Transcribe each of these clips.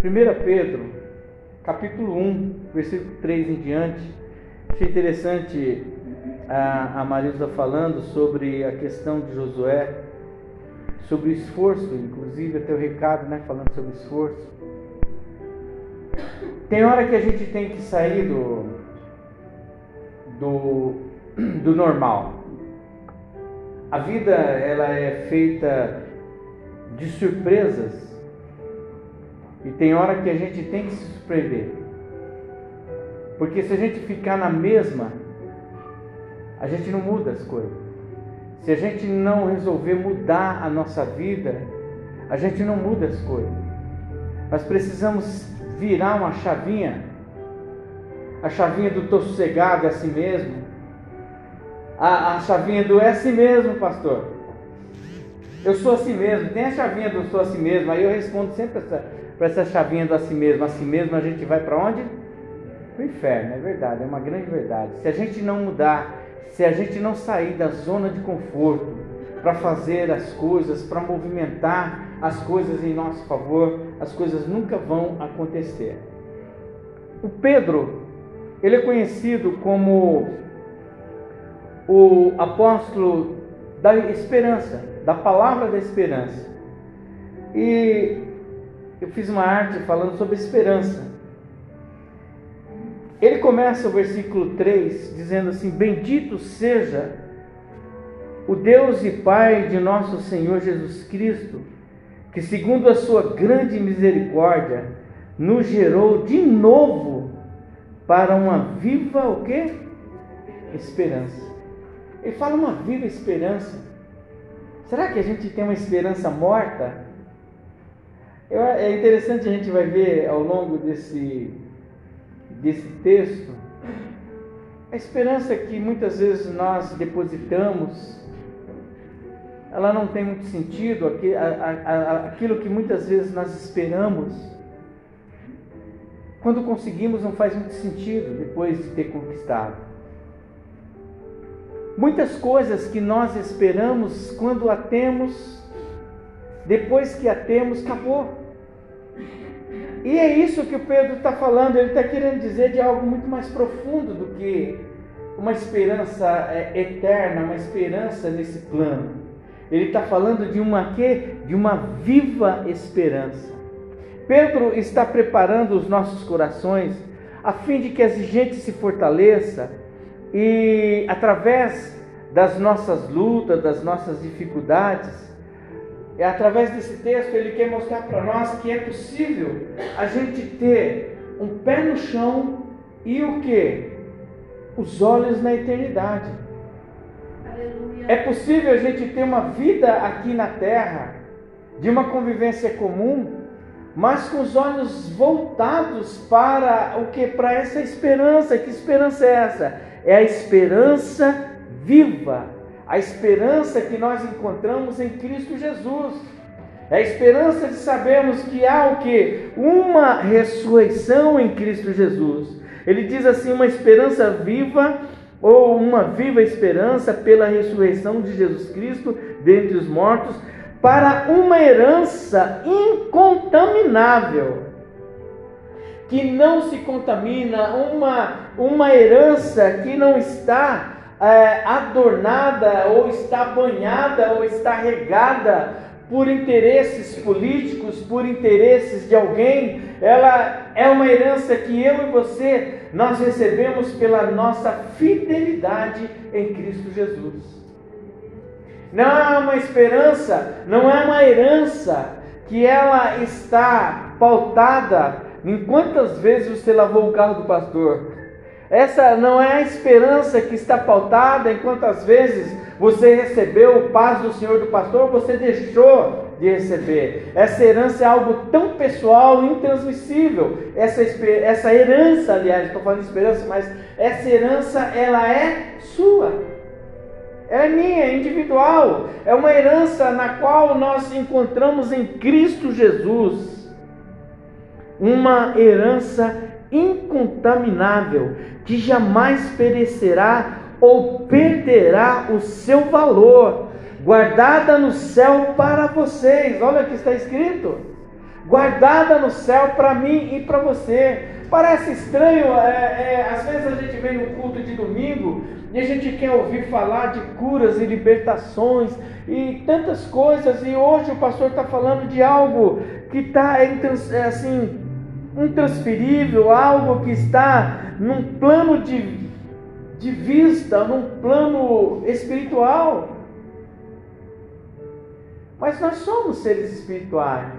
1 Pedro, capítulo 1, versículo 3 em diante. Achei interessante a, a Marisa falando sobre a questão de Josué, sobre o esforço, inclusive até o recado, né, falando sobre esforço. Tem hora que a gente tem que sair do, do, do normal. A vida ela é feita de surpresas e tem hora que a gente tem que se surpreender. Porque se a gente ficar na mesma, a gente não muda as coisas. Se a gente não resolver mudar a nossa vida, a gente não muda as coisas. Nós precisamos virar uma chavinha, a chavinha do tô sossegado é assim mesmo, a, a chavinha do é assim mesmo, pastor. Eu sou assim mesmo, tem a chavinha do sou assim mesmo, aí eu respondo sempre para essa, chavinha do assim mesmo, assim mesmo a gente vai para onde? Para o inferno, é verdade, é uma grande verdade. Se a gente não mudar, se a gente não sair da zona de conforto para fazer as coisas, para movimentar as coisas em nosso favor, as coisas nunca vão acontecer. O Pedro, ele é conhecido como o apóstolo da esperança, da palavra da esperança. E eu fiz uma arte falando sobre esperança. Ele começa o versículo 3 dizendo assim: Bendito seja o Deus e Pai de nosso Senhor Jesus Cristo que segundo a sua grande misericórdia nos gerou de novo para uma viva o quê? Esperança. Ele fala uma viva esperança. Será que a gente tem uma esperança morta? É interessante a gente vai ver ao longo desse, desse texto a esperança que muitas vezes nós depositamos ela não tem muito sentido, aquilo que muitas vezes nós esperamos, quando conseguimos não faz muito sentido depois de ter conquistado. Muitas coisas que nós esperamos, quando a temos, depois que a temos, acabou. E é isso que o Pedro está falando, ele está querendo dizer de algo muito mais profundo do que uma esperança é, eterna, uma esperança nesse plano. Ele está falando de uma quê? De uma viva esperança. Pedro está preparando os nossos corações a fim de que a gente se fortaleça e através das nossas lutas, das nossas dificuldades, é através desse texto ele quer mostrar para nós que é possível a gente ter um pé no chão e o que? Os olhos na eternidade. É possível a gente ter uma vida aqui na terra, de uma convivência comum, mas com os olhos voltados para o que? Para essa esperança. Que esperança é essa? É a esperança viva, a esperança que nós encontramos em Cristo Jesus. É a esperança de sabermos que há o que? Uma ressurreição em Cristo Jesus. Ele diz assim: uma esperança viva ou uma viva esperança pela ressurreição de Jesus Cristo dentre os mortos, para uma herança incontaminável, que não se contamina, uma, uma herança que não está é, adornada, ou está banhada, ou está regada por interesses políticos, por interesses de alguém, ela é uma herança que eu e você nós recebemos pela nossa fidelidade em Cristo Jesus. Não é uma esperança, não é uma herança que ela está pautada em quantas vezes você lavou o carro do pastor. Essa não é a esperança que está pautada em quantas vezes você recebeu o paz do Senhor do pastor, você deixou de receber. Essa herança é algo tão pessoal, intransmissível. Essa, essa herança, aliás, estou falando esperança, mas essa herança ela é sua. É minha, é individual. É uma herança na qual nós encontramos em Cristo Jesus. Uma herança incontaminável, que jamais perecerá ou perderá o seu valor, guardada no céu para vocês. Olha o que está escrito: guardada no céu para mim e para você. Parece estranho, é, é, às vezes a gente vem no culto de domingo e a gente quer ouvir falar de curas e libertações e tantas coisas, e hoje o pastor está falando de algo que está é, assim, intransferível, algo que está num plano de, de vista, num plano espiritual. Mas nós somos seres espirituais.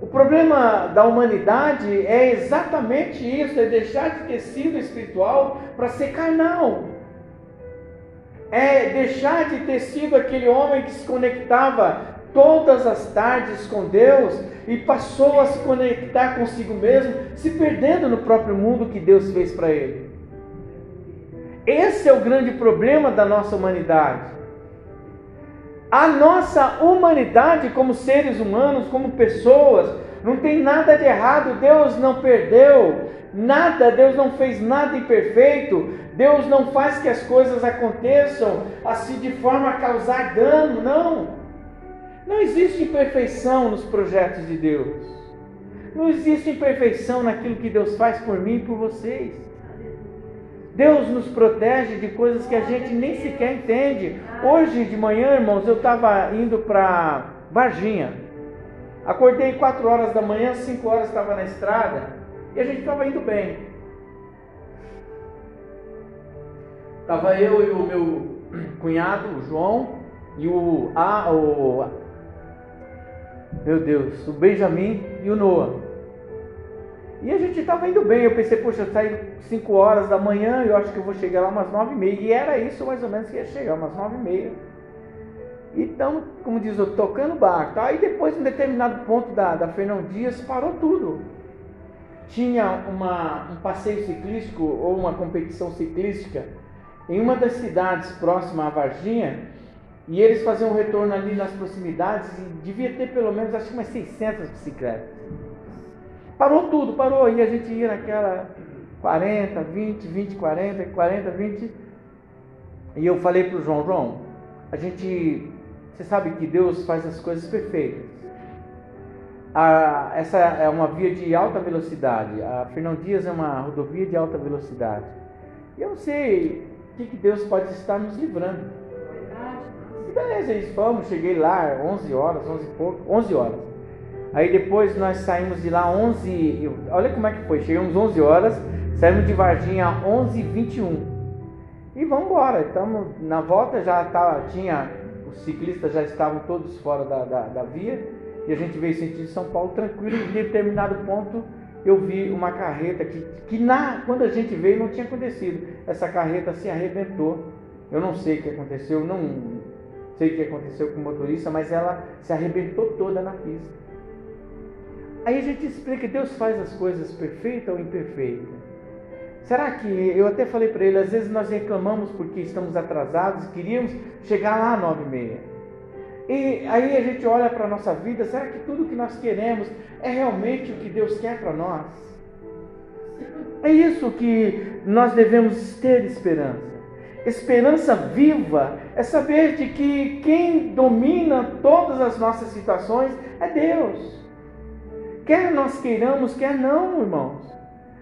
O problema da humanidade é exatamente isso: é deixar de ter sido espiritual para ser carnal. É deixar de ter sido aquele homem que se conectava todas as tardes com Deus e passou a se conectar consigo mesmo, se perdendo no próprio mundo que Deus fez para ele. Esse é o grande problema da nossa humanidade. A nossa humanidade, como seres humanos, como pessoas, não tem nada de errado. Deus não perdeu nada, Deus não fez nada imperfeito. Deus não faz que as coisas aconteçam assim de forma a causar dano, não. Não existe imperfeição nos projetos de Deus. Não existe imperfeição naquilo que Deus faz por mim e por vocês. Deus nos protege de coisas que a gente nem sequer entende. Hoje de manhã, irmãos, eu estava indo para Varginha. Acordei 4 horas da manhã, 5 horas estava na estrada e a gente estava indo bem. Estava eu e o meu cunhado, o João, e o, a, o meu Deus, o Benjamin e o Noah. E a gente estava indo bem. Eu pensei, poxa, saí 5 horas da manhã, eu acho que eu vou chegar lá umas 9 e meia. E era isso mais ou menos que ia chegar, umas 9 e meia. Então, como diz eu, tocando barco. Aí depois, em determinado ponto da, da Fernão Dias, parou tudo. Tinha uma, um passeio ciclístico ou uma competição ciclística em uma das cidades próximas à Varginha. E eles faziam um retorno ali nas proximidades e devia ter pelo menos, acho que umas 600 bicicletas. Parou tudo, parou. E a gente ia naquela 40, 20, 20, 40, 40, 20. E eu falei para o João, João, a gente, você sabe que Deus faz as coisas perfeitas. A, essa é uma via de alta velocidade. A Fernão Dias é uma rodovia de alta velocidade. E eu não sei o que, que Deus pode estar nos livrando. E beleza, eles fomos, cheguei lá 11 horas, 11 e pouco, 11 horas. Aí depois nós saímos de lá 11, olha como é que foi, chegamos 11 horas, saímos de Varginha 11 e 21. E vamos embora, estamos na volta já tá, tinha, os ciclistas já estavam todos fora da, da, da via, e a gente veio sentido São Paulo tranquilo, em determinado ponto eu vi uma carreta que, que na, quando a gente veio não tinha acontecido. Essa carreta se arrebentou. Eu não sei o que aconteceu, não, sei o que aconteceu com o motorista, mas ela se arrebentou toda na pista. Aí a gente explica, Deus faz as coisas perfeitas ou imperfeitas? Será que, eu até falei para ele, às vezes nós reclamamos porque estamos atrasados, queríamos chegar lá às nove e meia. E aí a gente olha para a nossa vida, será que tudo que nós queremos é realmente o que Deus quer para nós? É isso que nós devemos ter esperança. Esperança viva é saber de que quem domina todas as nossas situações é Deus. Quer nós queiramos, quer não, irmãos.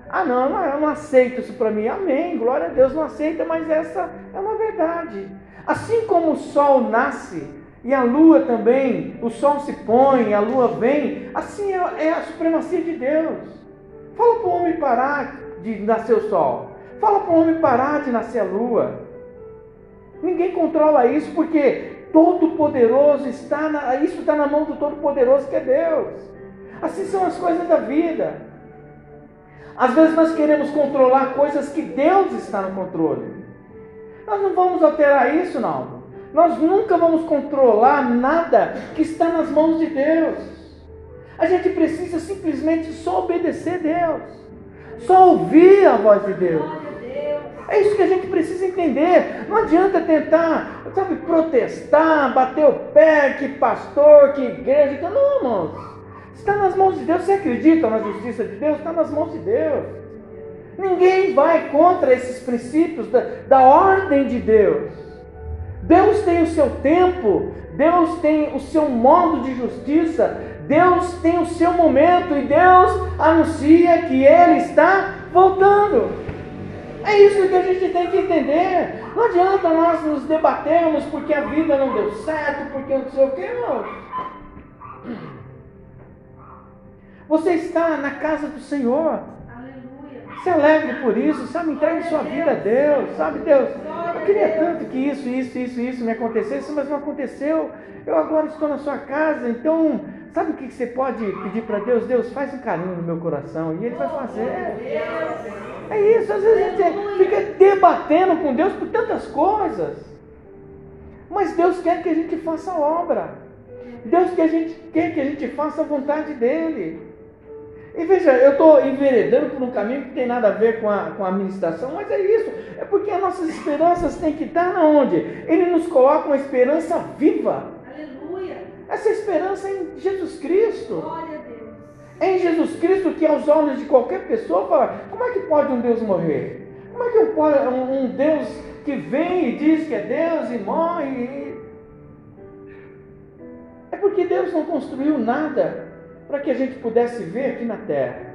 Ah, não, eu não aceito isso para mim. Amém, glória a Deus, não aceita, mas essa é uma verdade. Assim como o sol nasce e a lua também, o sol se põe, a lua vem, assim é, é a supremacia de Deus. Fala para o homem parar de nascer o sol. Fala para o homem parar de nascer a lua. Ninguém controla isso porque Todo-Poderoso está na, isso está na mão do Todo-Poderoso que é Deus. Assim são as coisas da vida. Às vezes nós queremos controlar coisas que Deus está no controle. Nós não vamos alterar isso, não. Nós nunca vamos controlar nada que está nas mãos de Deus. A gente precisa simplesmente só obedecer a Deus, só ouvir a voz de Deus. É isso que a gente precisa entender. Não adianta tentar, sabe, protestar, bater o pé, que pastor, que igreja. Não, irmãos. Está nas mãos de Deus. Você acredita na justiça de Deus? Está nas mãos de Deus. Ninguém vai contra esses princípios da, da ordem de Deus. Deus tem o seu tempo, Deus tem o seu modo de justiça, Deus tem o seu momento e Deus anuncia que Ele está voltando. É isso que a gente tem que entender. Não adianta nós nos debatermos porque a vida não deu certo, porque não sei o que, não. Você está na casa do Senhor. Se alegre por isso, sabe? Entregue sua vida a Deus, sabe, Deus? Eu queria tanto que isso, isso, isso, isso me acontecesse, mas não aconteceu. Eu agora estou na sua casa, então, sabe o que você pode pedir para Deus? Deus, faz um carinho no meu coração e Ele vai fazer. É isso, às vezes a gente fica debatendo com Deus por tantas coisas, mas Deus quer que a gente faça a obra. Deus quer, a gente, quer que a gente faça a vontade dEle. E veja, eu estou enveredando por um caminho que tem nada a ver com a, com a administração, mas é isso. É porque as nossas esperanças têm que estar na onde? Ele nos coloca uma esperança viva. Essa esperança é em Jesus Cristo. Glória a Deus. É em Jesus Cristo que aos olhos de qualquer pessoa fala, como é que pode um Deus morrer? Como é que um, um Deus que vem e diz que é Deus e morre? É porque Deus não construiu nada para que a gente pudesse ver aqui na terra.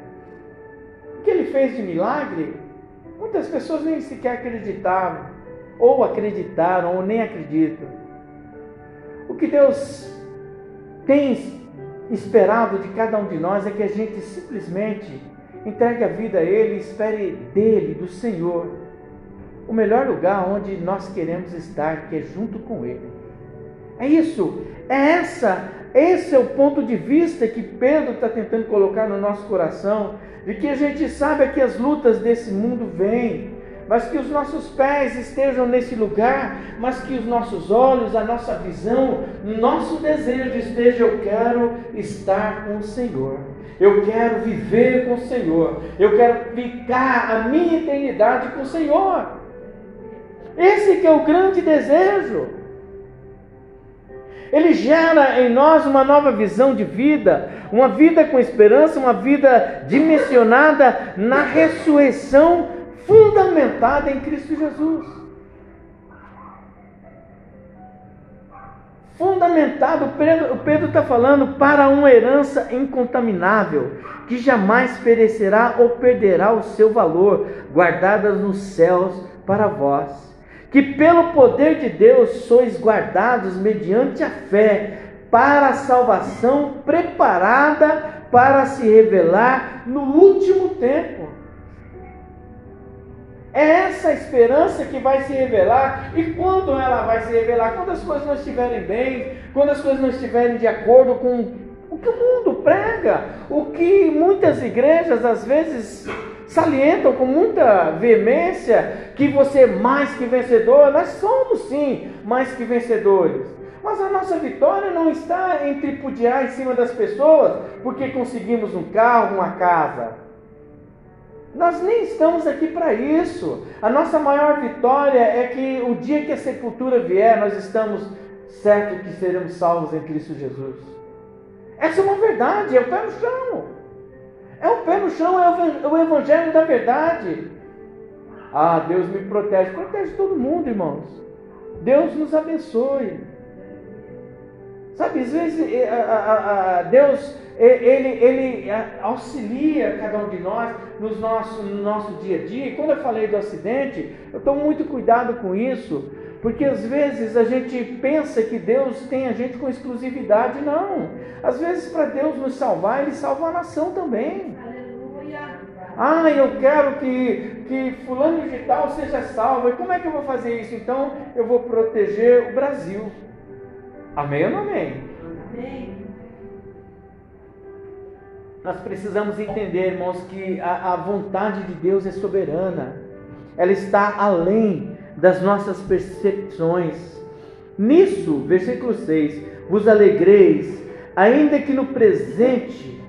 O que ele fez de milagre, muitas pessoas nem sequer acreditavam, ou acreditaram, ou nem acreditam. O que Deus tem esperado de cada um de nós é que a gente simplesmente entregue a vida a Ele, espere dele, do Senhor, o melhor lugar onde nós queremos estar, que é junto com Ele. É isso, é essa esse é o ponto de vista que Pedro está tentando colocar no nosso coração, de que a gente sabe que as lutas desse mundo vêm, mas que os nossos pés estejam nesse lugar, mas que os nossos olhos, a nossa visão, nosso desejo esteja: eu quero estar com o Senhor, eu quero viver com o Senhor, eu quero ficar a minha eternidade com o Senhor. Esse que é o grande desejo. Ele gera em nós uma nova visão de vida, uma vida com esperança, uma vida dimensionada na ressurreição fundamentada em Cristo Jesus. Fundamentado, o Pedro está falando para uma herança incontaminável, que jamais perecerá ou perderá o seu valor, guardadas nos céus para vós que pelo poder de Deus sois guardados mediante a fé para a salvação preparada para se revelar no último tempo. É essa esperança que vai se revelar. E quando ela vai se revelar? Quando as coisas não estiverem bem, quando as coisas não estiverem de acordo com o que o mundo prega, o que muitas igrejas às vezes salientam com muita veemência que você é mais que vencedor. Nós somos sim mais que vencedores. Mas a nossa vitória não está em tripudiar em cima das pessoas porque conseguimos um carro, uma casa. Nós nem estamos aqui para isso. A nossa maior vitória é que o dia que a sepultura vier, nós estamos certos que seremos salvos em Cristo Jesus. Essa é uma verdade, é o pé no chão. É o pé no chão, é o evangelho da verdade. Ah, Deus me protege. Protege todo mundo, irmãos. Deus nos abençoe. Sabe, às vezes eh, Deus ele, ele auxilia cada um de nós nos nosso, no nosso dia a dia. E quando eu falei do acidente, eu estou muito cuidado com isso, porque às vezes a gente pensa que Deus tem a gente com exclusividade. Não. Às vezes, para Deus nos salvar, Ele salva a nação também. Ah, eu quero que, que fulano de tal seja salvo. E como é que eu vou fazer isso? Então, eu vou proteger o Brasil. Amém ou não amém? Amém. Nós precisamos entender, irmãos, que a, a vontade de Deus é soberana. Ela está além das nossas percepções. Nisso, versículo 6: vos alegreis, ainda que no presente,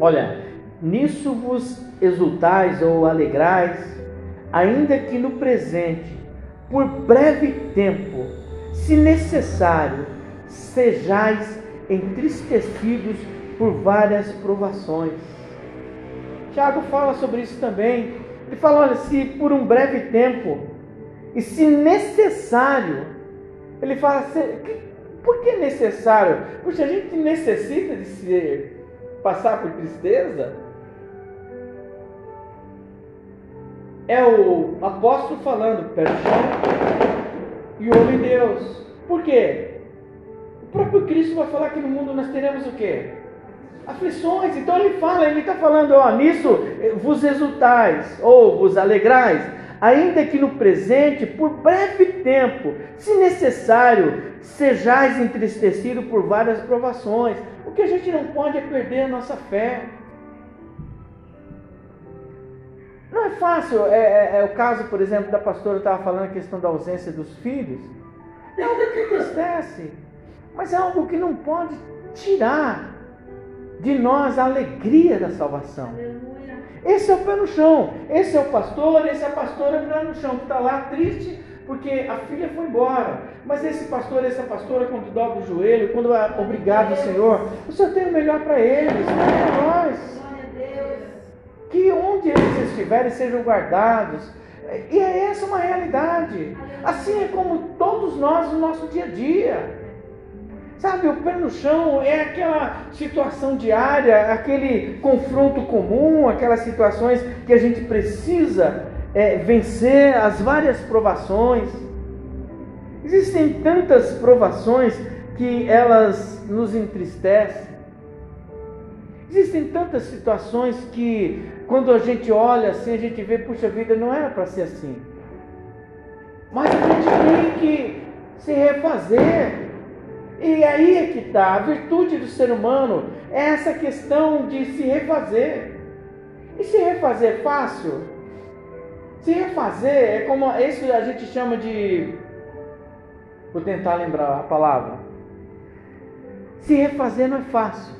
olha, nisso vos exultais ou alegrais, ainda que no presente, por breve tempo, se necessário, sejais entristecidos por várias provações. Tiago fala sobre isso também. Ele fala: olha, se por um breve tempo, e se necessário, ele fala: Por que necessário? Porque a gente necessita de se passar por tristeza. É o apóstolo falando, pé chão e olho em Deus. Por quê? O próprio Cristo vai falar que no mundo nós teremos o quê? Aflições. Então ele fala, ele está falando, ó, nisso vos exultais, ou vos alegrais, ainda que no presente, por breve tempo, se necessário, sejais entristecido por várias provações. O que a gente não pode é perder a nossa fé. Não é fácil, é, é, é o caso, por exemplo, da pastora estava falando a questão da ausência dos filhos. É algo que entristece, mas é algo que não pode tirar de nós a alegria da salvação. Esse é o pé no chão, esse é o pastor, esse é a pastora pé no chão, que está lá triste porque a filha foi embora. Mas esse pastor, essa pastora, quando dobra o joelho, quando é obrigado, Senhor, o Senhor tem o melhor para eles, para nós. Que onde eles estiverem sejam guardados. E é essa uma realidade. Assim é como todos nós no nosso dia a dia. Sabe, o pé no chão é aquela situação diária, aquele confronto comum, aquelas situações que a gente precisa é, vencer as várias provações. Existem tantas provações que elas nos entristecem. Existem tantas situações que, quando a gente olha assim, a gente vê, puxa vida, não era para ser assim. Mas a gente tem que se refazer. E aí é que está, a virtude do ser humano é essa questão de se refazer. E se refazer é fácil? Se refazer é como isso que a gente chama de. Vou tentar lembrar a palavra. Se refazer não é fácil.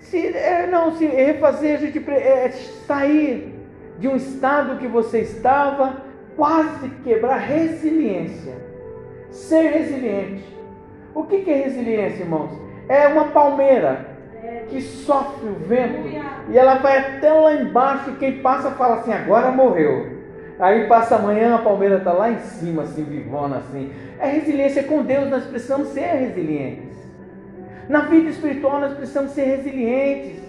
Se, é, não, se refazer, a gente é sair de um estado que você estava, quase quebrar resiliência. Ser resiliente. O que é resiliência, irmãos? É uma palmeira que sofre o vento e ela vai até lá embaixo e quem passa fala assim, agora morreu. Aí passa amanhã, a palmeira está lá em cima, assim, vivona, assim. É resiliência com Deus, nós precisamos ser resilientes. Na vida espiritual nós precisamos ser resilientes.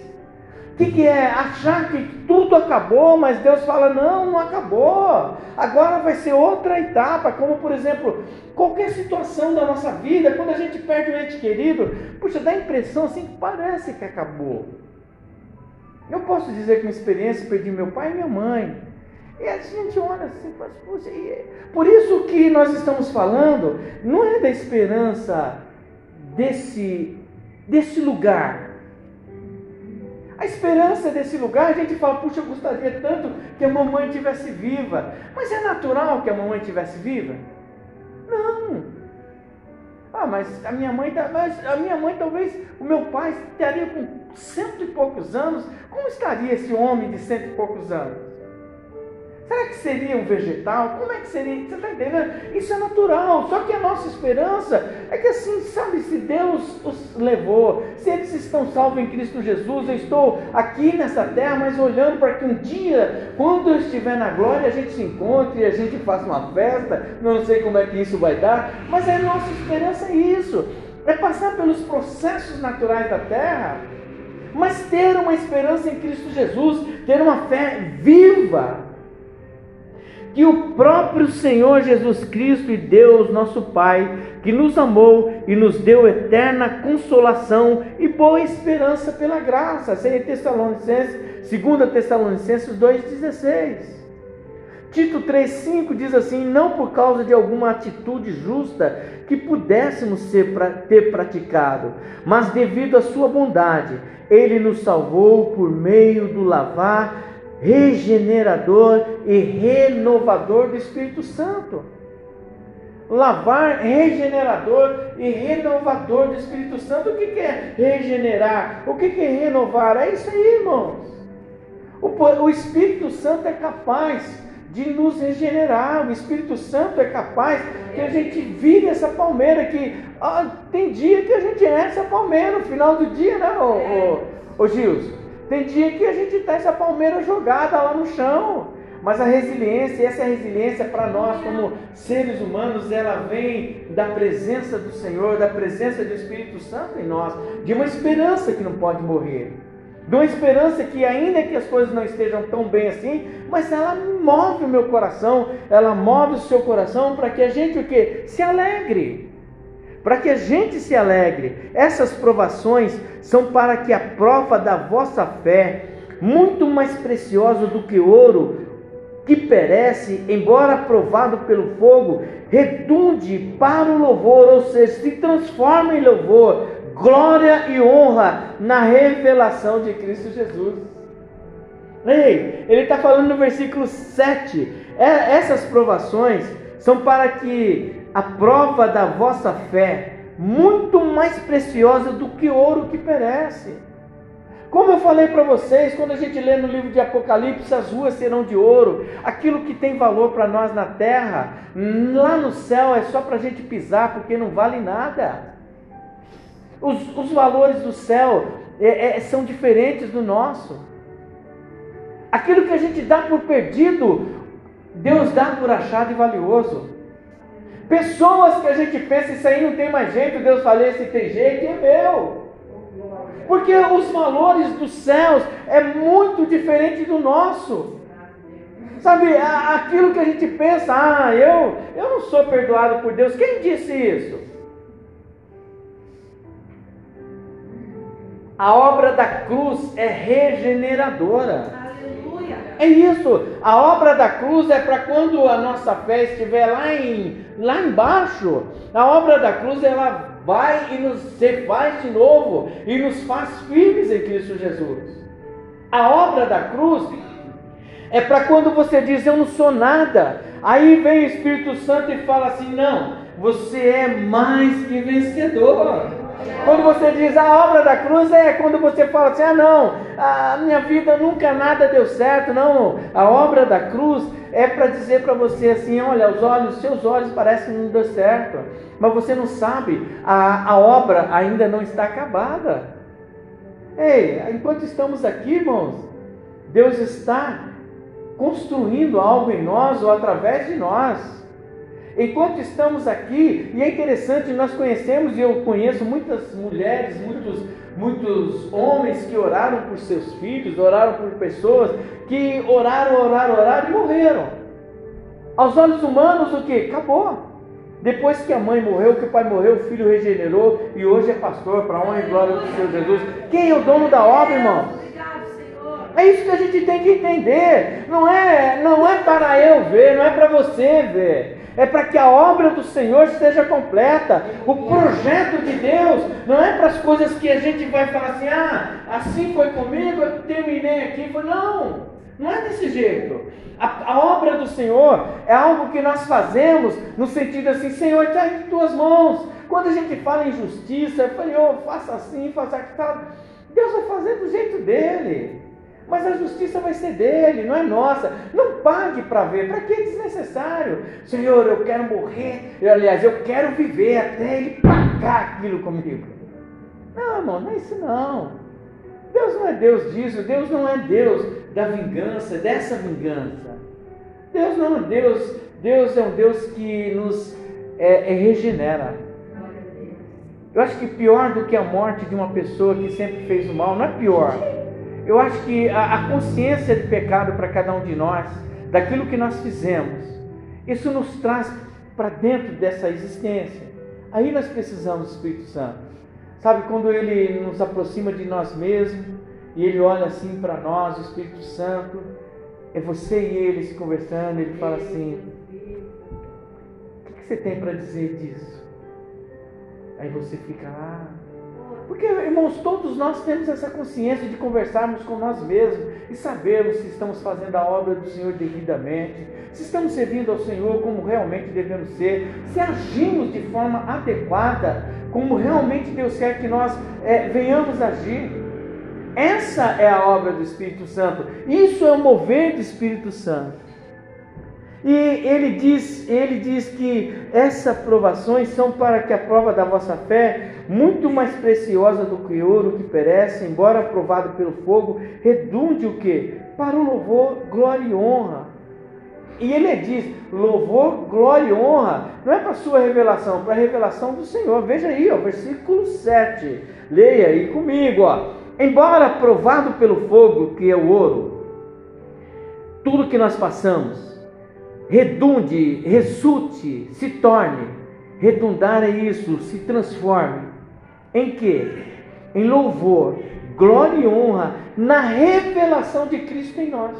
O que, que, é? Achar que tudo acabou, mas Deus fala: não, não acabou. Agora vai ser outra etapa, como por exemplo, qualquer situação da nossa vida, quando a gente perde um ente querido, puxa, dá a impressão assim que parece que acabou. Eu posso dizer que uma experiência, perdi meu pai e minha mãe. E a gente olha assim, faz, puxa, é... por isso que nós estamos falando, não é da esperança desse, desse lugar a esperança desse lugar, a gente fala, puxa, eu gostaria tanto que a mamãe estivesse viva. Mas é natural que a mamãe estivesse viva? Não. Ah, mas a minha mãe, tá, mas a minha mãe talvez, o meu pai estaria com cento e poucos anos. Como estaria esse homem de cento e poucos anos? Será que seria um vegetal? Como é que seria? Você está entendendo? Isso é natural. Só que a nossa esperança é que assim, sabe, se Deus os levou, se eles estão salvos em Cristo Jesus, eu estou aqui nessa terra, mas olhando para que um dia, quando eu estiver na glória, a gente se encontre a gente faça uma festa. Não sei como é que isso vai dar, mas a nossa esperança é isso. É passar pelos processos naturais da terra, mas ter uma esperança em Cristo Jesus, ter uma fé viva que o próprio Senhor Jesus Cristo e Deus, nosso Pai, que nos amou e nos deu eterna consolação e boa esperança pela graça. Essa é Tessalonicenses, 2 Tessalonicenses 2,16. Tito 3,5 diz assim: Não por causa de alguma atitude justa que pudéssemos ser, ter praticado, mas devido à sua bondade, ele nos salvou por meio do lavar regenerador e renovador do Espírito Santo. Lavar, regenerador e renovador do Espírito Santo. O que é regenerar? O que é renovar? É isso aí, irmãos. O, Espírito Santo é capaz de nos regenerar. O Espírito Santo é capaz que a gente vire essa palmeira que ah, tem dia que a gente é essa palmeira no final do dia, né, ô, ô, ô Gilson? Tem dia que a gente está essa palmeira jogada lá no chão. Mas a resiliência, essa resiliência para nós como seres humanos, ela vem da presença do Senhor, da presença do Espírito Santo em nós, de uma esperança que não pode morrer. De uma esperança que ainda que as coisas não estejam tão bem assim, mas ela move o meu coração, ela move o seu coração para que a gente o quê? Se alegre. Para que a gente se alegre. Essas provações são para que a prova da vossa fé, muito mais preciosa do que ouro, que perece, embora provado pelo fogo, redunde para o louvor, ou seja, se transforma em louvor, glória e honra na revelação de Cristo Jesus. Ei, ele está falando no versículo 7. É, essas provações são para que a prova da vossa fé, muito mais preciosa do que ouro que perece. Como eu falei para vocês, quando a gente lê no livro de Apocalipse, as ruas serão de ouro, aquilo que tem valor para nós na terra, lá no céu é só para a gente pisar, porque não vale nada. Os, os valores do céu é, é, são diferentes do nosso. Aquilo que a gente dá por perdido, Deus dá por achado e valioso. Pessoas que a gente pensa, isso aí não tem mais jeito, Deus fala, esse tem jeito, é meu. Porque os valores dos céus é muito diferente do nosso. Sabe, aquilo que a gente pensa, ah, eu, eu não sou perdoado por Deus. Quem disse isso? A obra da cruz é regeneradora. É isso. A obra da cruz é para quando a nossa fé estiver lá, em, lá embaixo. A obra da cruz ela vai e nos se faz de novo e nos faz firmes em Cristo Jesus. A obra da cruz é para quando você diz eu não sou nada. Aí vem o Espírito Santo e fala assim: não, você é mais que vencedor. Quando você diz a obra da cruz é quando você fala assim: ah, não, a minha vida nunca nada deu certo. Não, a obra da cruz é para dizer para você assim: olha, os olhos, seus olhos parecem que não deu certo, mas você não sabe, a, a obra ainda não está acabada. Ei, enquanto estamos aqui, irmãos, Deus está construindo algo em nós ou através de nós. Enquanto estamos aqui, e é interessante, nós conhecemos, e eu conheço muitas mulheres, muitos, muitos homens que oraram por seus filhos, oraram por pessoas que oraram, oraram, oraram e morreram. Aos olhos humanos, o que? Acabou. Depois que a mãe morreu, que o pai morreu, o filho regenerou e hoje é pastor, para honra e glória do Senhor Jesus. Quem é o dono da obra, irmão? É isso que a gente tem que entender. Não é, não é para eu ver, não é para você ver é para que a obra do Senhor esteja completa. O projeto de Deus não é para as coisas que a gente vai falar assim, ah, assim foi comigo, eu terminei aqui. Não, não é desse jeito. A, a obra do Senhor é algo que nós fazemos no sentido assim, Senhor, está em tuas mãos. Quando a gente fala em justiça, eu falei, oh, faça assim, faça aquilo. Deus vai fazer do jeito dele. Mas a justiça vai ser dele, não é nossa. Não pague para ver. Para que é desnecessário? Senhor, eu quero morrer. Eu, aliás, eu quero viver até ele pagar aquilo comigo. Não, irmão, não é isso não. Deus não é Deus disso. Deus não é Deus da vingança, dessa vingança. Deus não é Deus. Deus é um Deus que nos é, é, regenera. Eu acho que pior do que a morte de uma pessoa que sempre fez o mal, não é pior eu acho que a, a consciência de pecado para cada um de nós, daquilo que nós fizemos, isso nos traz para dentro dessa existência. Aí nós precisamos do Espírito Santo. Sabe, quando ele nos aproxima de nós mesmos e ele olha assim para nós, o Espírito Santo, é você e ele se conversando, ele fala assim: O que você tem para dizer disso? Aí você fica, ah, porque, irmãos, todos nós temos essa consciência de conversarmos com nós mesmos e sabermos se estamos fazendo a obra do Senhor devidamente, se estamos servindo ao Senhor como realmente devemos ser, se agimos de forma adequada, como realmente Deus quer que nós é, venhamos agir. Essa é a obra do Espírito Santo. Isso é o mover do Espírito Santo. E ele diz, ele diz que essas provações são para que a prova da vossa fé, muito mais preciosa do que ouro que perece, embora provado pelo fogo, redunde o que? Para o louvor, glória e honra. E ele diz: louvor, glória e honra, não é para sua revelação, para a revelação do Senhor. Veja aí, ó, versículo 7. Leia aí comigo, ó. Embora provado pelo fogo, que é o ouro, tudo que nós passamos, redunde, resulte, se torne, redundar é isso, se transforme. Em que? Em louvor, glória e honra na revelação de Cristo em nós.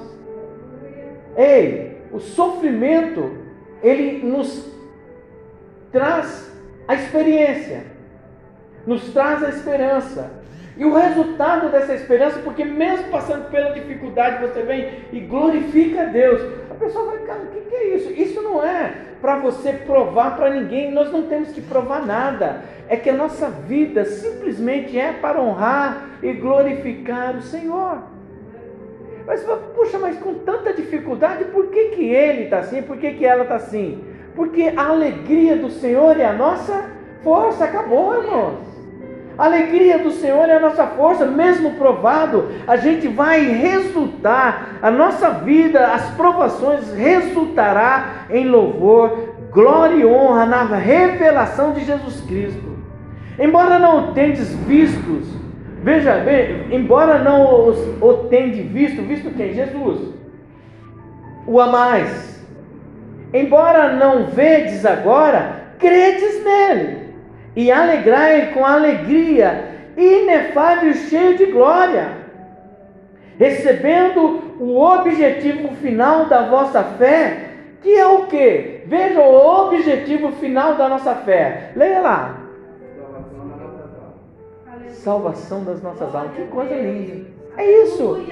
Ei, o sofrimento, ele nos traz a experiência, nos traz a esperança. E o resultado dessa esperança, porque mesmo passando pela dificuldade, você vem e glorifica a Deus. A pessoa vai, cara, o que é isso? Isso não é para você provar para ninguém, nós não temos que provar nada. É que a nossa vida simplesmente é para honrar e glorificar o Senhor. Mas, puxa, mas com tanta dificuldade, por que, que ele está assim? Por que, que ela está assim? Porque a alegria do Senhor é a nossa força. Acabou, irmãos. A alegria do Senhor é a nossa força, mesmo provado, a gente vai resultar, a nossa vida, as provações resultará em louvor, glória e honra na revelação de Jesus Cristo. Embora não tendes vistos, veja, veja embora não os, o tendes visto, visto quem? Jesus, o amais. Embora não vedes agora, credes nele e alegrai com alegria inefável e cheio de glória, recebendo o objetivo final da vossa fé, que é o que? Veja o objetivo final da nossa fé. Leia lá. Salvação das nossas almas. Que coisa linda. É isso.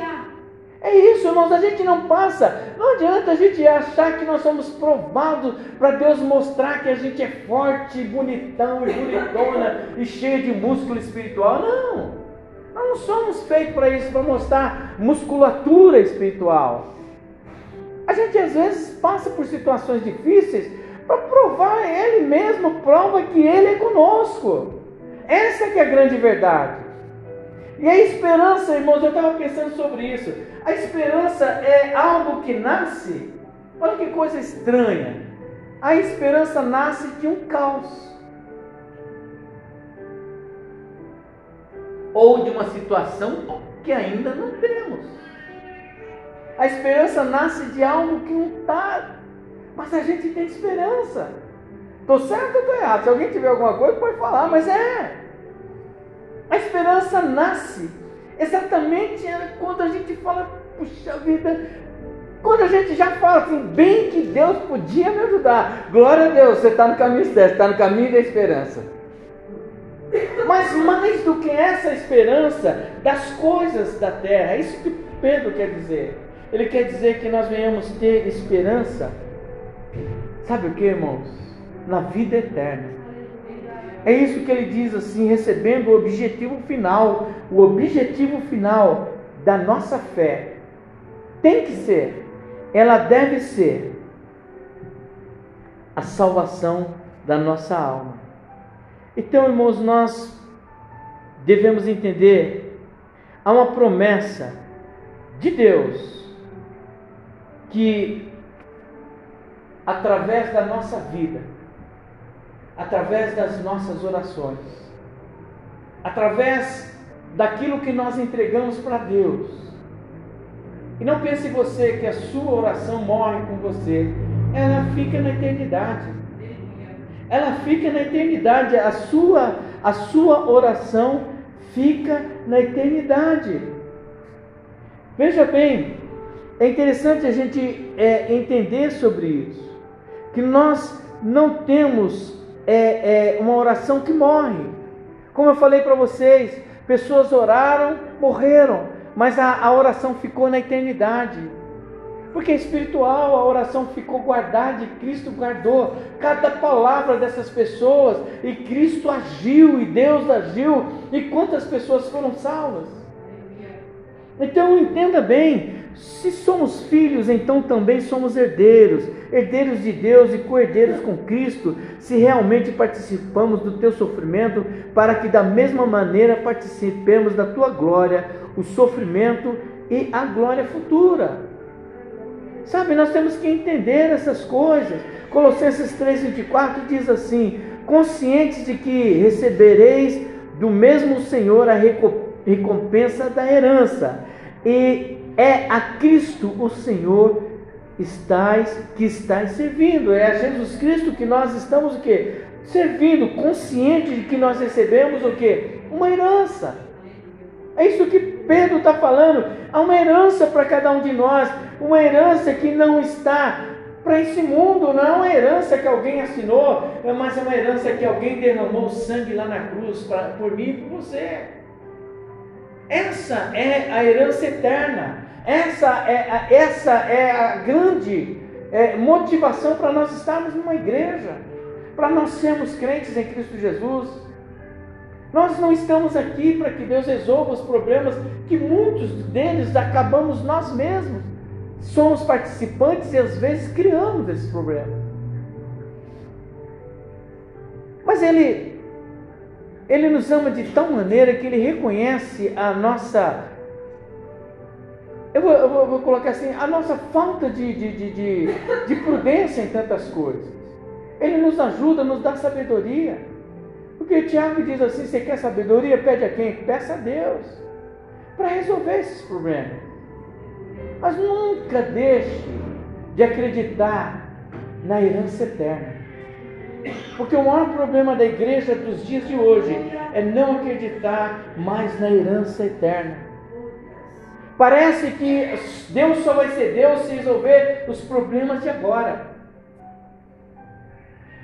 É isso, irmãos, a gente não passa. Não adianta a gente achar que nós somos provados para Deus mostrar que a gente é forte, bonitão e bonitona e cheio de músculo espiritual. Não. Nós não somos feitos para isso, para mostrar musculatura espiritual. A gente às vezes passa por situações difíceis para provar Ele mesmo, prova que Ele é conosco. Essa que é a grande verdade. E a esperança, irmãos, eu estava pensando sobre isso. A esperança é algo que nasce. Olha que coisa estranha. A esperança nasce de um caos. Ou de uma situação que ainda não temos. A esperança nasce de algo que não está. Mas a gente tem esperança. Estou certo ou estou errado? Se alguém tiver alguma coisa, pode falar, mas é. A esperança nasce exatamente quando a gente fala, puxa vida, quando a gente já fala assim, bem que Deus podia me ajudar. Glória a Deus, você está no caminho certo, está no caminho da esperança. Mas mais do que essa esperança das coisas da terra, é isso que Pedro quer dizer. Ele quer dizer que nós venhamos ter esperança, sabe o que, irmãos? Na vida eterna. É isso que ele diz assim, recebendo o objetivo final, o objetivo final da nossa fé tem que ser, ela deve ser a salvação da nossa alma. Então, irmãos, nós devemos entender há uma promessa de Deus que através da nossa vida através das nossas orações, através daquilo que nós entregamos para Deus. E não pense você que a sua oração morre com você, ela fica na eternidade. Ela fica na eternidade, a sua, a sua oração fica na eternidade. Veja bem, é interessante a gente é, entender sobre isso, que nós não temos é, é uma oração que morre. Como eu falei para vocês, pessoas oraram, morreram, mas a, a oração ficou na eternidade. Porque é espiritual, a oração ficou guardada e Cristo guardou cada palavra dessas pessoas, e Cristo agiu, e Deus agiu, e quantas pessoas foram salvas. Então entenda bem, se somos filhos, então também somos herdeiros, herdeiros de Deus e co-herdeiros com Cristo, se realmente participamos do teu sofrimento, para que da mesma maneira participemos da tua glória, o sofrimento e a glória futura. Sabe, nós temos que entender essas coisas. Colossenses 3,24 diz assim: conscientes de que recebereis do mesmo Senhor a recompensa da herança, e é a Cristo o Senhor estais, que estáis servindo. É a Jesus Cristo que nós estamos o quê? Servindo, consciente de que nós recebemos o quê? Uma herança. É isso que Pedro está falando. Há uma herança para cada um de nós, uma herança que não está para esse mundo, não é uma herança que alguém assinou, mas é uma herança que alguém derramou sangue lá na cruz pra, por mim e por você. Essa é a herança eterna. Essa é a, essa é a grande é, motivação para nós estarmos numa igreja, para nós sermos crentes em Cristo Jesus. Nós não estamos aqui para que Deus resolva os problemas que muitos deles acabamos nós mesmos. Somos participantes e às vezes criamos esses problemas. Mas Ele, Ele nos ama de tal maneira que Ele reconhece a nossa eu vou, eu vou, vou, colocar assim, a nossa falta de, de, de, de, de prudência em tantas coisas. Ele nos ajuda, nos dá sabedoria. Porque Tiago diz assim: você quer sabedoria? Pede a quem? Peça a Deus. Para resolver esses problemas. Mas nunca deixe de acreditar na herança eterna. Porque o maior problema da igreja dos dias de hoje é não acreditar mais na herança eterna. Parece que Deus só vai ser Deus se resolver os problemas de agora.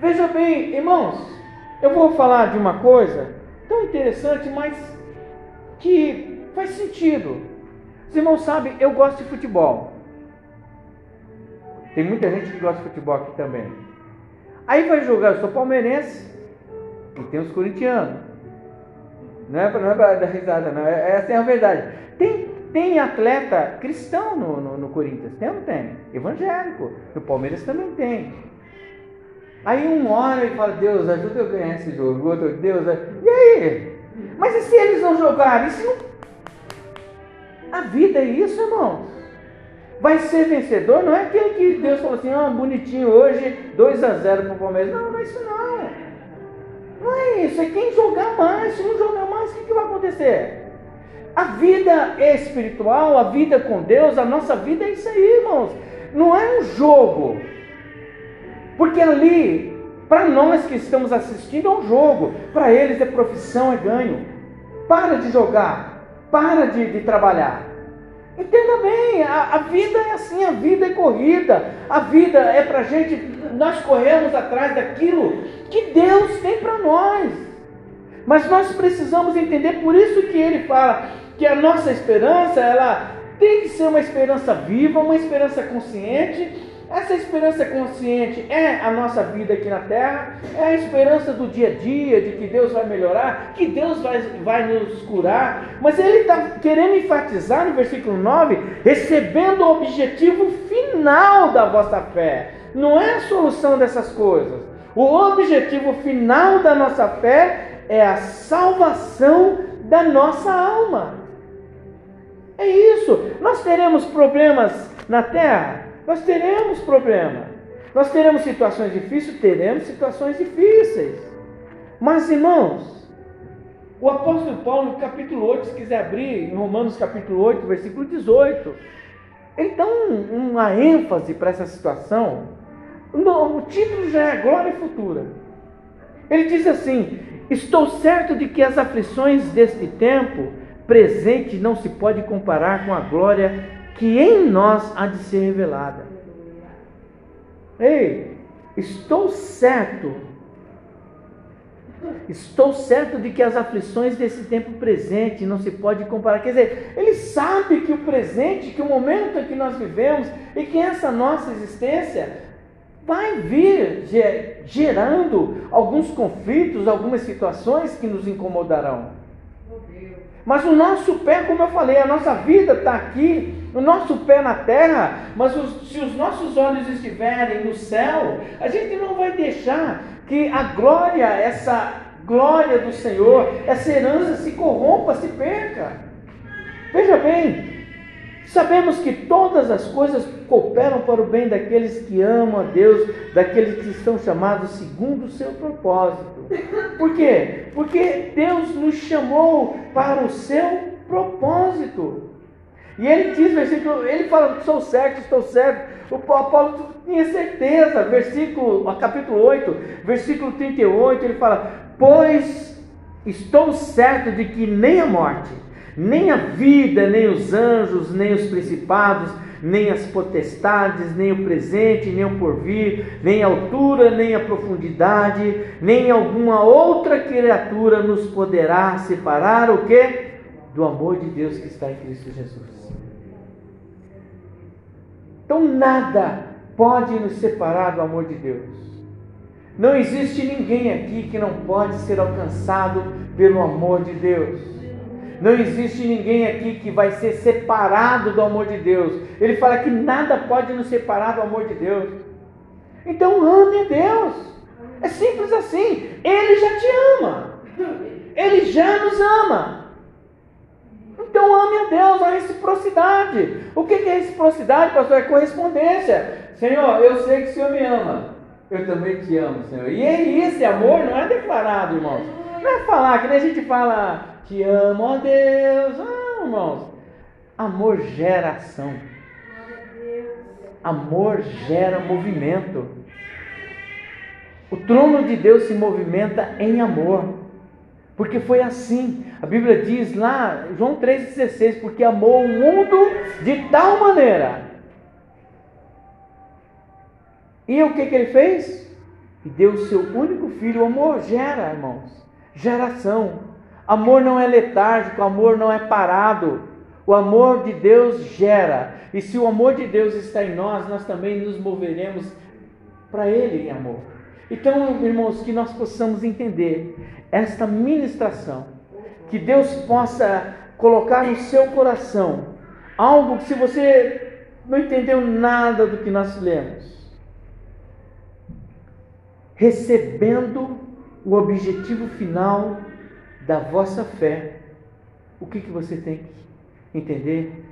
Veja bem, irmãos, eu vou falar de uma coisa tão interessante, mas que faz sentido. Os irmãos sabem, eu gosto de futebol. Tem muita gente que gosta de futebol aqui também. Aí vai jogar, eu sou palmeirense e tem os corintianos. Não é para é dar risada, não. É, essa é a verdade. Tem tem atleta cristão no, no, no Corinthians? Tem ou tem? Evangélico. No Palmeiras também tem. Aí um ora e fala, Deus, ajuda eu ganhar esse jogo. Outro, Deus, e aí? Mas e se eles não jogarem? Se não... A vida é isso, irmãos. Vai ser vencedor, não é aquele que Deus falou assim, ah, bonitinho hoje, 2 a 0 para o Palmeiras. Não, não é isso não. Não é isso, é quem jogar mais. Se não jogar mais, o que, que vai acontecer? A vida espiritual, a vida com Deus, a nossa vida é isso aí, irmãos. Não é um jogo. Porque ali, para nós que estamos assistindo, é um jogo. Para eles é profissão, é ganho. Para de jogar. Para de, de trabalhar. Entenda bem, a, a, vida é assim, a vida é corrida, a vida é para gente, nós corremos atrás daquilo que Deus tem para nós. Mas nós precisamos entender, por isso que ele fala, que a nossa esperança, ela tem que ser uma esperança viva, uma esperança consciente. Essa esperança consciente é a nossa vida aqui na terra, é a esperança do dia a dia, de que Deus vai melhorar, que Deus vai, vai nos curar. Mas ele está querendo enfatizar no versículo 9: recebendo o objetivo final da vossa fé. Não é a solução dessas coisas. O objetivo final da nossa fé é a salvação da nossa alma. É isso. Nós teremos problemas na terra? Nós teremos problemas. Nós teremos situações difíceis? Teremos situações difíceis. Mas, irmãos, o apóstolo Paulo, no capítulo 8, se quiser abrir, em Romanos capítulo 8, versículo 18, ele dá um, uma ênfase para essa situação. O título já é Glória Futura. Ele diz assim: Estou certo de que as aflições deste tempo presente não se pode comparar com a glória que em nós há de ser revelada. Ei, estou certo, estou certo de que as aflições desse tempo presente não se pode comparar. Quer dizer, ele sabe que o presente, que o momento que nós vivemos e que essa nossa existência vai vir gerando alguns conflitos, algumas situações que nos incomodarão. Mas o nosso pé, como eu falei, a nossa vida está aqui, o nosso pé na terra, mas os, se os nossos olhos estiverem no céu, a gente não vai deixar que a glória, essa glória do Senhor, essa herança se corrompa, se perca. Veja bem, Sabemos que todas as coisas cooperam para o bem daqueles que amam a Deus, daqueles que estão chamados segundo o seu propósito. Por quê? Porque Deus nos chamou para o seu propósito. E ele diz, versículo, ele fala, sou certo, estou certo. O Paulo tinha certeza, versículo, capítulo 8, versículo 38, ele fala, pois estou certo de que nem a morte, nem a vida, nem os anjos, nem os principados, nem as potestades, nem o presente, nem o porvir, nem a altura, nem a profundidade, nem alguma outra criatura nos poderá separar o que? Do amor de Deus que está em Cristo Jesus. Então nada pode nos separar do amor de Deus. Não existe ninguém aqui que não pode ser alcançado pelo amor de Deus. Não existe ninguém aqui que vai ser separado do amor de Deus. Ele fala que nada pode nos separar do amor de Deus. Então ame a Deus. É simples assim. Ele já te ama. Ele já nos ama. Então ame a Deus, a reciprocidade. O que é reciprocidade, pastor? É correspondência. Senhor, eu sei que o Senhor me ama. Eu também te amo, Senhor. E esse amor não é declarado, irmãos. Não é falar, que nem a gente fala, te amo, ó Deus. Não, irmãos. Amor gera ação. Amor gera movimento. O trono de Deus se movimenta em amor. Porque foi assim. A Bíblia diz lá, João 3,16, porque amou o mundo de tal maneira. E o que, que ele fez? E deu o seu único filho. O amor gera, irmãos. Geração. Amor não é letárgico, amor não é parado. O amor de Deus gera. E se o amor de Deus está em nós, nós também nos moveremos para Ele em amor. Então, irmãos, que nós possamos entender esta ministração, que Deus possa colocar no seu coração algo que, se você não entendeu nada do que nós lemos, recebendo o objetivo final da vossa fé, o que, que você tem que entender?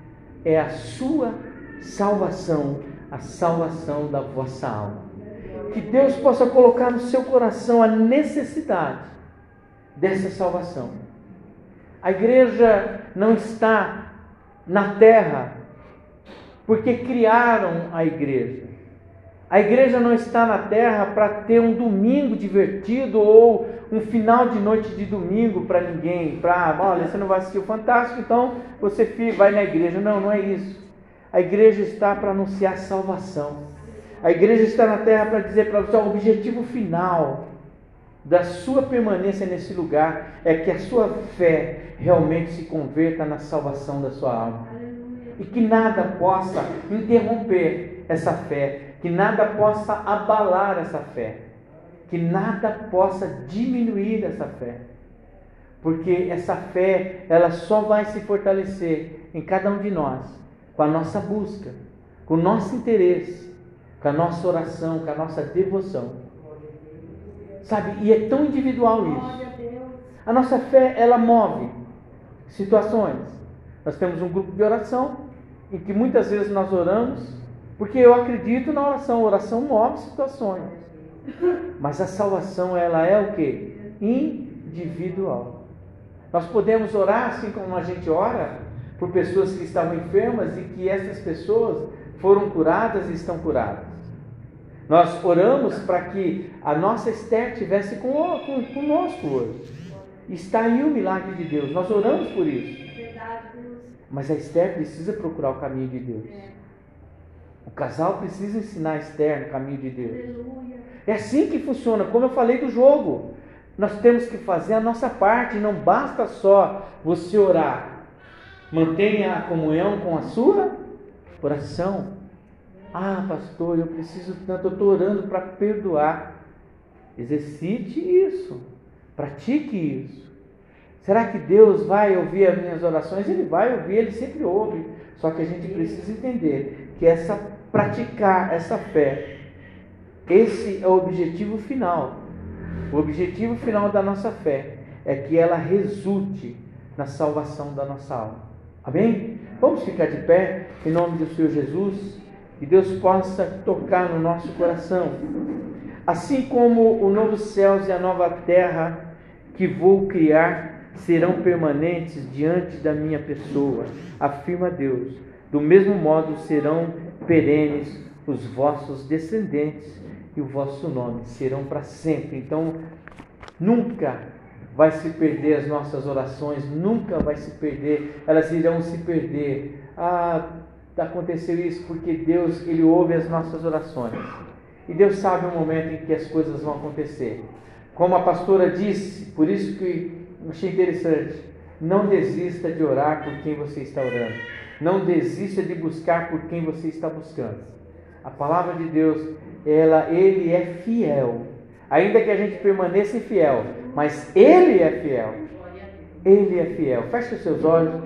É a sua salvação, a salvação da vossa alma que Deus possa colocar no seu coração a necessidade dessa salvação. A igreja não está na terra porque criaram a igreja. A igreja não está na terra para ter um domingo divertido ou um final de noite de domingo para ninguém. Para, olha, você não vai assistir o Fantástico, então você vai na igreja. Não, não é isso. A igreja está para anunciar salvação. A igreja está na terra para dizer para você: o objetivo final da sua permanência nesse lugar é que a sua fé realmente se converta na salvação da sua alma. E que nada possa interromper essa fé, que nada possa abalar essa fé, que nada possa diminuir essa fé. Porque essa fé, ela só vai se fortalecer em cada um de nós, com a nossa busca, com o nosso interesse, com a nossa oração, com a nossa devoção. Sabe? E é tão individual isso. A nossa fé, ela move situações. Nós temos um grupo de oração em que muitas vezes nós oramos, porque eu acredito na oração. A oração move situações. Mas a salvação, ela é o que? Individual. Nós podemos orar assim como a gente ora por pessoas que estavam enfermas e que essas pessoas foram curadas e estão curadas. Nós oramos para que a nossa Esther tivesse com, com, conosco hoje. Está aí o milagre de Deus. Nós oramos por isso. Mas a Esther precisa procurar o caminho de Deus. O casal precisa ensinar a Esther no caminho de Deus. É assim que funciona, como eu falei do jogo. Nós temos que fazer a nossa parte, não basta só você orar. Mantenha a comunhão com a sua oração. Ah, pastor, eu preciso tanto, eu estou orando para perdoar. Exercite isso, pratique isso. Será que Deus vai ouvir as minhas orações? Ele vai ouvir, ele sempre ouve. Só que a gente precisa entender que essa praticar essa fé, esse é o objetivo final. O objetivo final da nossa fé é que ela resulte na salvação da nossa alma. Amém? Vamos ficar de pé em nome do Senhor Jesus e Deus possa tocar no nosso coração. Assim como o novo céus e a nova terra que vou criar serão permanentes diante da minha pessoa, afirma Deus. Do mesmo modo serão perenes os vossos descendentes e o vosso nome serão para sempre. Então, nunca vai se perder as nossas orações, nunca vai se perder, elas irão se perder. Ah, aconteceu isso porque Deus, Ele ouve as nossas orações. E Deus sabe o momento em que as coisas vão acontecer. Como a pastora disse, por isso que achei interessante, não desista de orar por quem você está orando. Não desista de buscar por quem você está buscando. A palavra de Deus, ela, ele é fiel. Ainda que a gente permaneça infiel, mas ele é fiel. Ele é fiel. Feche os seus olhos.